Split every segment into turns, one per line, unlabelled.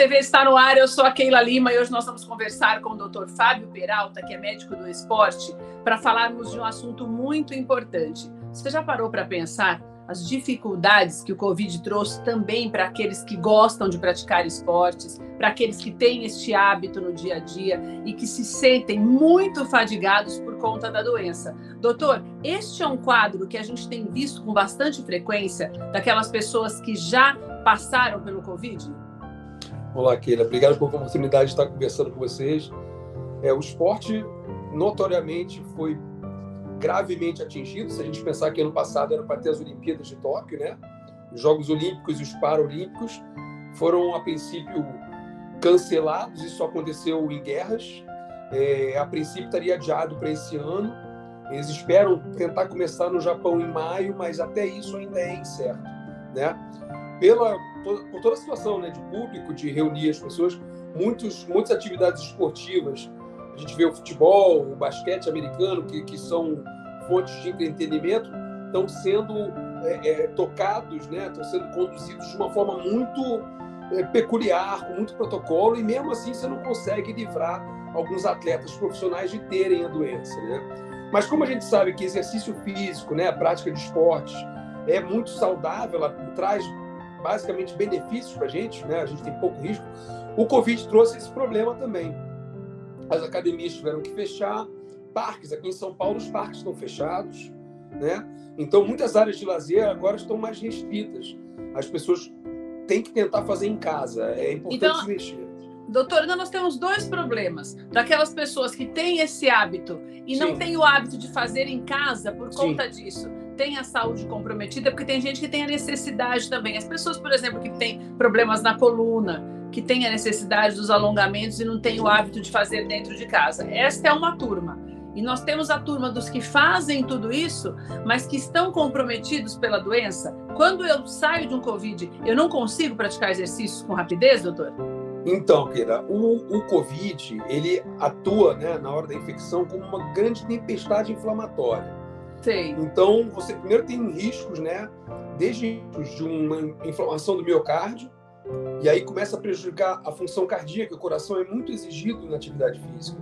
TV está no ar. Eu sou a Keila Lima e hoje nós vamos conversar com o doutor Fábio Peralta, que é médico do esporte, para falarmos de um assunto muito importante. Você já parou para pensar as dificuldades que o Covid trouxe também para aqueles que gostam de praticar esportes, para aqueles que têm este hábito no dia a dia e que se sentem muito fadigados por conta da doença. Doutor, este é um quadro que a gente tem visto com bastante frequência daquelas pessoas que já passaram pelo Covid?
Olá, Keila. Obrigado pela oportunidade de estar conversando com vocês. É, o esporte notoriamente foi gravemente atingido. Se a gente pensar que ano passado era para ter as Olimpíadas de Tóquio, né? Os Jogos Olímpicos e os Paralímpicos foram, a princípio, cancelados. Isso aconteceu em guerras. É, a princípio estaria adiado para esse ano. Eles esperam tentar começar no Japão em maio, mas até isso ainda é incerto, né? Pela por toda a situação, né, de público, de reunir as pessoas, muitos muitas atividades esportivas a gente vê o futebol, o basquete americano, que, que são fontes de entretenimento, estão sendo é, é, tocados, né? estão sendo conduzidos de uma forma muito é, peculiar, com muito protocolo, e mesmo assim você não consegue livrar alguns atletas profissionais de terem a doença. Né? Mas como a gente sabe que exercício físico, né, a prática de esportes, é muito saudável, ela traz basicamente benefícios para a gente, né? a gente tem pouco risco, o Covid trouxe esse problema também as academias tiveram que fechar, parques, aqui em São Paulo os parques estão fechados, né? Então muitas áreas de lazer agora estão mais restritas. As pessoas têm que tentar fazer em casa, é importante então, mexer.
Doutor, então nós temos dois problemas. Daquelas pessoas que têm esse hábito e Sim. não têm o hábito de fazer em casa por conta Sim. disso tem a saúde comprometida, porque tem gente que tem a necessidade também. As pessoas, por exemplo, que têm problemas na coluna, que tem a necessidade dos alongamentos e não tem o hábito de fazer dentro de casa. Esta é uma turma. E nós temos a turma dos que fazem tudo isso, mas que estão comprometidos pela doença. Quando eu saio de um Covid, eu não consigo praticar exercícios com rapidez, doutor?
Então, Keira, o, o Covid, ele atua né, na hora da infecção como uma grande tempestade inflamatória.
Sim.
Então, você primeiro tem riscos, né? Desde de uma inflamação do miocárdio, e aí começa a prejudicar a função cardíaca, o coração é muito exigido na atividade física.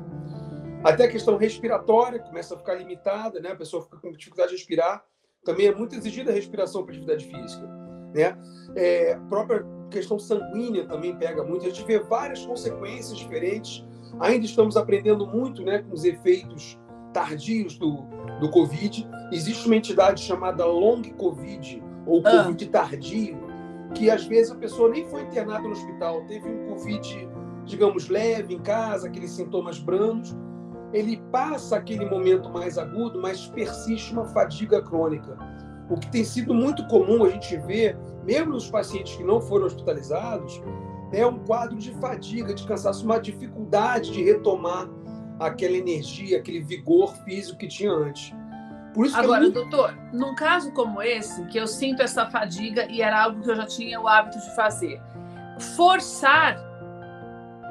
Até a questão respiratória começa a ficar limitada, né? A pessoa fica com dificuldade de respirar. Também é muito exigida a respiração para atividade física, né? É, a própria questão sanguínea também pega muito. A gente vê várias consequências diferentes. Ainda estamos aprendendo muito, né, com os efeitos tardios do, do Covid. Existe uma entidade chamada Long Covid, ou ah. Covid tardio, que às vezes a pessoa nem foi internada no hospital, teve um Covid, digamos, leve em casa, aqueles sintomas brandos, ele passa aquele momento mais agudo, mas persiste uma fadiga crônica. O que tem sido muito comum a gente ver, mesmo nos pacientes que não foram hospitalizados, é um quadro de fadiga, de cansaço, uma dificuldade de retomar aquela energia, aquele vigor físico que tinha antes.
Por isso Agora, doutor, num caso como esse, que eu sinto essa fadiga e era algo que eu já tinha o hábito de fazer, forçar,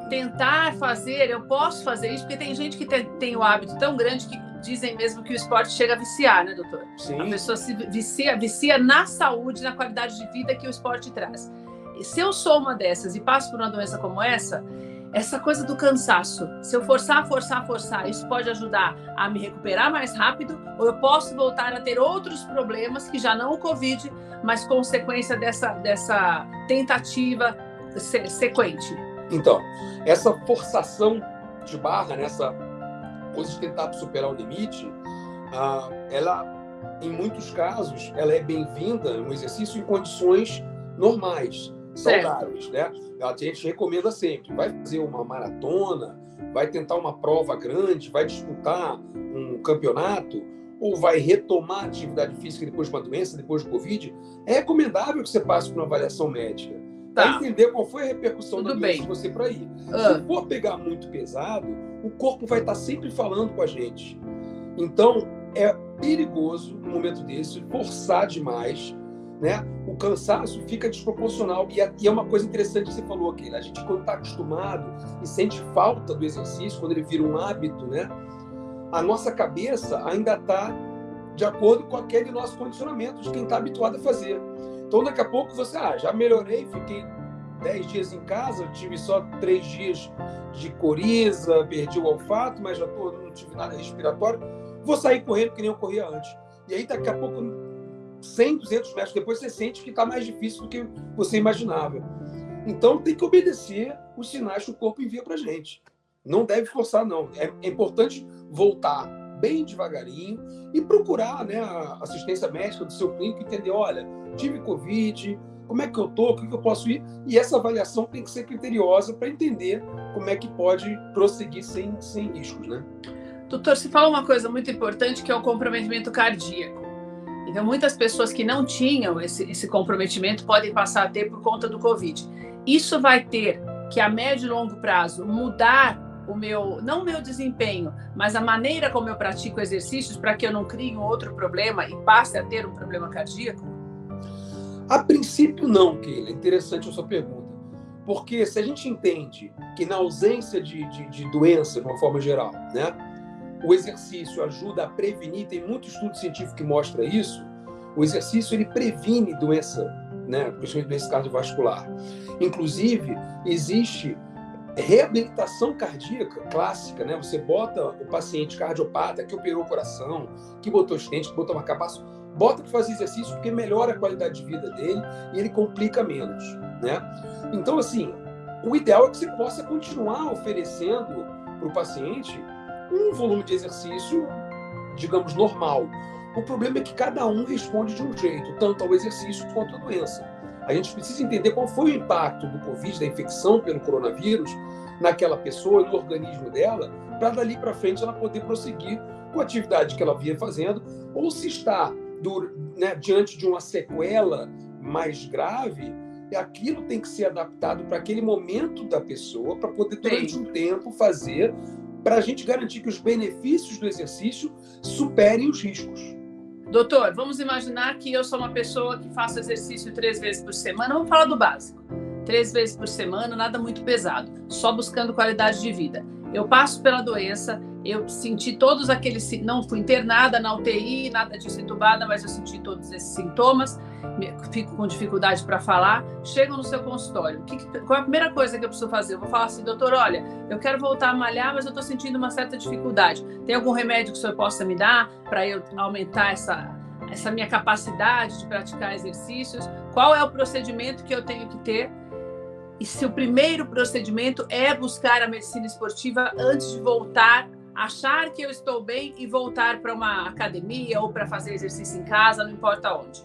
tentar fazer, eu posso fazer isso, porque tem gente que tem, tem o hábito tão grande que dizem mesmo que o esporte chega a viciar, né, doutor?
Sim.
A pessoa se vicia, vicia na saúde, na qualidade de vida que o esporte traz. E se eu sou uma dessas e passo por uma doença como essa, essa coisa do cansaço, se eu forçar, forçar, forçar, isso pode ajudar a me recuperar mais rápido, ou eu posso voltar a ter outros problemas que já não o Covid, mas consequência dessa, dessa tentativa sequente.
Então, essa forçação de barra, nessa coisa de tentar superar o limite, ah, ela, em muitos casos, ela é bem-vinda, um exercício em condições normais saudáveis, né? A gente recomenda sempre, vai fazer uma maratona, vai tentar uma prova grande, vai disputar um campeonato, ou vai retomar a atividade física depois de uma doença, depois do Covid, é recomendável que você passe por uma avaliação médica. Tá. Para entender qual foi a repercussão Tudo da doença de você para ir. Ah. Se for pegar muito pesado, o corpo vai estar sempre falando com a gente. Então, é perigoso, no momento desse, forçar demais né? O cansaço fica desproporcional. E é, e é uma coisa interessante que você falou aqui, a gente quando está acostumado e sente falta do exercício, quando ele vira um hábito, né? A nossa cabeça ainda está de acordo com aquele nosso condicionamento de quem está habituado a fazer. Então, daqui a pouco você, ah, já melhorei, fiquei dez dias em casa, tive só três dias de coriza, perdi o olfato, mas já tô, não tive nada respiratório. Vou sair correndo que nem eu corria antes. E aí, daqui a pouco, 100, 200 metros depois, você sente que está mais difícil do que você imaginava. Então, tem que obedecer os sinais que o corpo envia para gente. Não deve forçar, não. É, é importante voltar bem devagarinho e procurar né, a assistência médica do seu clínico, entender, olha, tive Covid, como é que eu tô, o que eu posso ir, e essa avaliação tem que ser criteriosa para entender como é que pode prosseguir sem, sem riscos, né?
Doutor, você fala uma coisa muito importante que é o comprometimento cardíaco. Então, muitas pessoas que não tinham esse, esse comprometimento podem passar a ter por conta do Covid. Isso vai ter que, a médio e longo prazo, mudar o meu, não o meu desempenho, mas a maneira como eu pratico exercícios para que eu não crie um outro problema e passe a ter um problema cardíaco?
A princípio, não, Keila. Interessante a sua pergunta. Porque se a gente entende que na ausência de, de, de doença, de uma forma geral, né, o exercício ajuda a prevenir, tem muito estudo científico que mostra isso, o exercício ele previne doença, né, principalmente doença cardiovascular. Inclusive, existe reabilitação cardíaca clássica, né? Você bota o paciente cardiopata que operou o coração, que botou estente, que botou uma capaço, bota para fazer exercício porque melhora a qualidade de vida dele e ele complica menos, né? Então, assim, o ideal é que você possa continuar oferecendo para o paciente um volume de exercício, digamos, normal. O problema é que cada um responde de um jeito, tanto ao exercício quanto à doença. A gente precisa entender qual foi o impacto do Covid, da infecção pelo coronavírus, naquela pessoa, no organismo dela, para dali para frente ela poder prosseguir com a atividade que ela vinha fazendo, ou se está do, né, diante de uma sequela mais grave, aquilo tem que ser adaptado para aquele momento da pessoa, para poder, durante Sim. um tempo, fazer, para a gente garantir que os benefícios do exercício superem os riscos.
Doutor, vamos imaginar que eu sou uma pessoa que faço exercício três vezes por semana. Vamos falar do básico. Três vezes por semana, nada muito pesado, só buscando qualidade de vida. Eu passo pela doença, eu senti todos aqueles. Não fui internada na UTI, nada disso entubada, mas eu senti todos esses sintomas, fico com dificuldade para falar. Chego no seu consultório. Que, qual é a primeira coisa que eu preciso fazer? Eu vou falar assim, doutor, olha, eu quero voltar a malhar, mas eu estou sentindo uma certa dificuldade. Tem algum remédio que o senhor possa me dar para eu aumentar essa, essa minha capacidade de praticar exercícios? Qual é o procedimento que eu tenho que ter? E se o primeiro procedimento é buscar a medicina esportiva antes de voltar achar que eu estou bem e voltar para uma academia ou para fazer exercício em casa, não importa onde?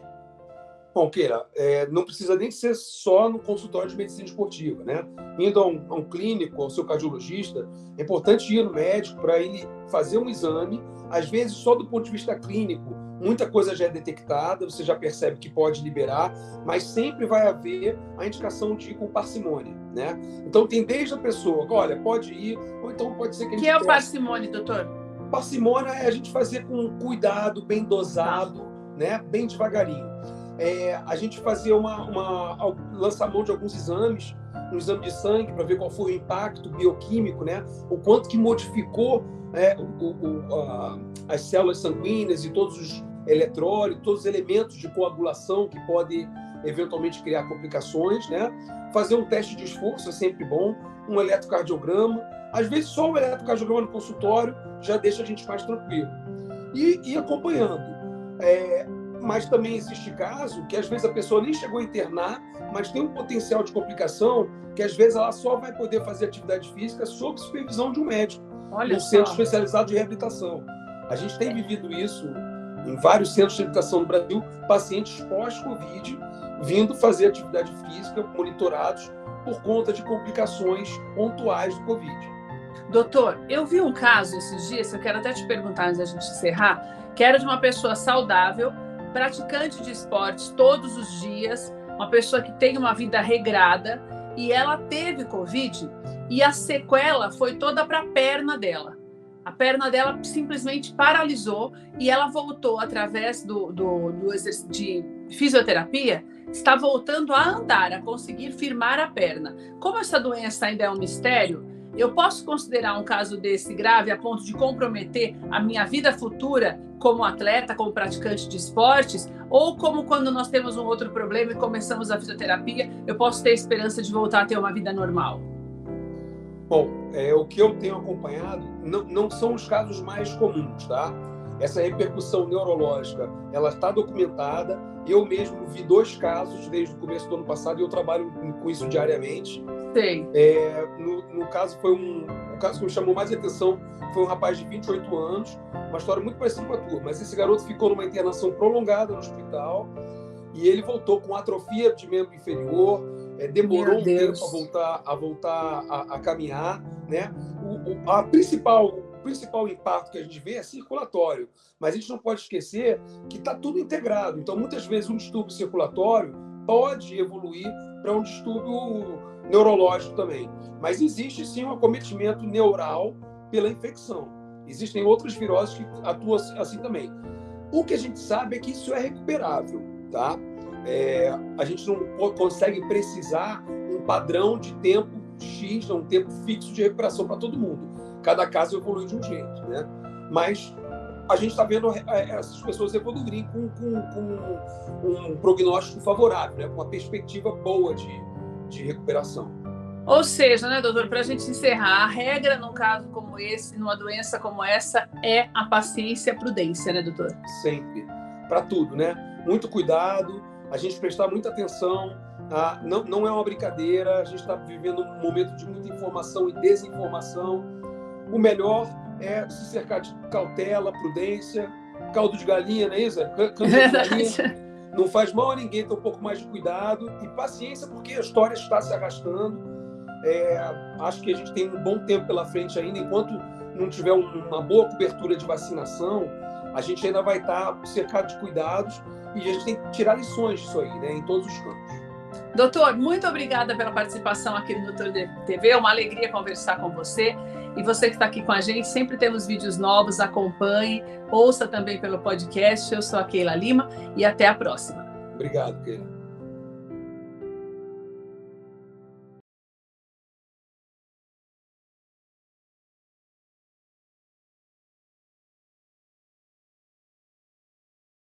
Bom, Keira, é, não precisa nem ser só no consultório de medicina esportiva, né? Indo a um, a um clínico, ao seu cardiologista, é importante ir no médico para ele fazer um exame, às vezes só do ponto de vista clínico, muita coisa já é detectada, você já percebe que pode liberar, mas sempre vai haver a indicação de ir com parcimônia, né? Então tem desde a pessoa, olha, pode ir, ou então pode ser que a gente...
que é o parcimônia, doutor?
Parcimônia é a gente fazer com cuidado, bem dosado, né? Bem devagarinho. É, a gente fazer uma, uma lançar mão de alguns exames, um exame de sangue para ver qual foi o impacto bioquímico, né? O quanto que modificou é, o, o, a, as células sanguíneas e todos os eletrólitos, todos os elementos de coagulação que podem eventualmente criar complicações, né? Fazer um teste de esforço é sempre bom, um eletrocardiograma. Às vezes só o eletrocardiograma no consultório já deixa a gente mais tranquilo. E, e acompanhando. É, mas também existe caso que às vezes a pessoa nem chegou a internar, mas tem um potencial de complicação que às vezes ela só vai poder fazer atividade física sob supervisão de um médico, Olha um só. centro especializado de reabilitação. A gente tem vivido isso em vários centros de educação no Brasil, pacientes pós-Covid vindo fazer atividade física, monitorados por conta de complicações pontuais do Covid.
Doutor, eu vi um caso esses dias, eu quero até te perguntar antes da gente encerrar, que era de uma pessoa saudável, praticante de esportes todos os dias, uma pessoa que tem uma vida regrada, e ela teve Covid e a sequela foi toda para a perna dela. A perna dela simplesmente paralisou e ela voltou através do, do, do de fisioterapia, está voltando a andar, a conseguir firmar a perna. Como essa doença ainda é um mistério, eu posso considerar um caso desse grave a ponto de comprometer a minha vida futura como atleta, como praticante de esportes, ou como quando nós temos um outro problema e começamos a fisioterapia, eu posso ter esperança de voltar a ter uma vida normal?
Bom, é, o que eu tenho acompanhado não, não são os casos mais comuns, tá? Essa repercussão neurológica, ela está documentada. Eu mesmo vi dois casos desde o começo do ano passado e eu trabalho com isso diariamente.
Sim.
É, no, no, caso, foi um. O caso que me chamou mais atenção foi um rapaz de 28 anos, uma história muito parecida com a tua, mas esse garoto ficou numa internação prolongada no hospital e ele voltou com atrofia de membro inferior, é, demorou um tempo a voltar a, voltar a, a caminhar. Né? O, o, a principal, o principal impacto que a gente vê é circulatório, mas a gente não pode esquecer que está tudo integrado. Então, muitas vezes, um distúrbio circulatório pode evoluir para um distúrbio neurológico também. Mas existe sim um acometimento neural pela infecção. Existem outras viroses que atuam assim também. O que a gente sabe é que isso é recuperável, tá? É, a gente não consegue precisar um padrão de tempo X, um tempo fixo de recuperação para todo mundo. Cada caso evolui de um jeito, né? Mas a gente está vendo é, essas pessoas evoluírem com, com, com, um prognóstico favorável, né? com uma perspectiva boa de, de recuperação.
Ou seja, né, doutor, para a gente encerrar, a regra num caso como esse, numa doença como essa, é a paciência e a prudência, né, doutor?
Sempre. Para tudo, né? Muito cuidado, a gente prestar muita atenção. Tá? Não, não é uma brincadeira, a gente está vivendo um momento de muita informação e desinformação. O melhor é se cercar de cautela, prudência, caldo de galinha, não é isso? Caldo de galinha. Não faz mal a ninguém ter um pouco mais de cuidado e paciência, porque a história está se arrastando. É, acho que a gente tem um bom tempo pela frente ainda, enquanto não tiver uma boa cobertura de vacinação, a gente ainda vai estar cercado de cuidados e a gente tem que tirar lições disso aí, né, em todos os campos.
Doutor, muito obrigada pela participação aqui no Doutor TV. É uma alegria conversar com você. E você que está aqui com a gente, sempre temos vídeos novos, acompanhe, ouça também pelo podcast. Eu sou a Keila Lima e até a próxima.
Obrigado, Keila.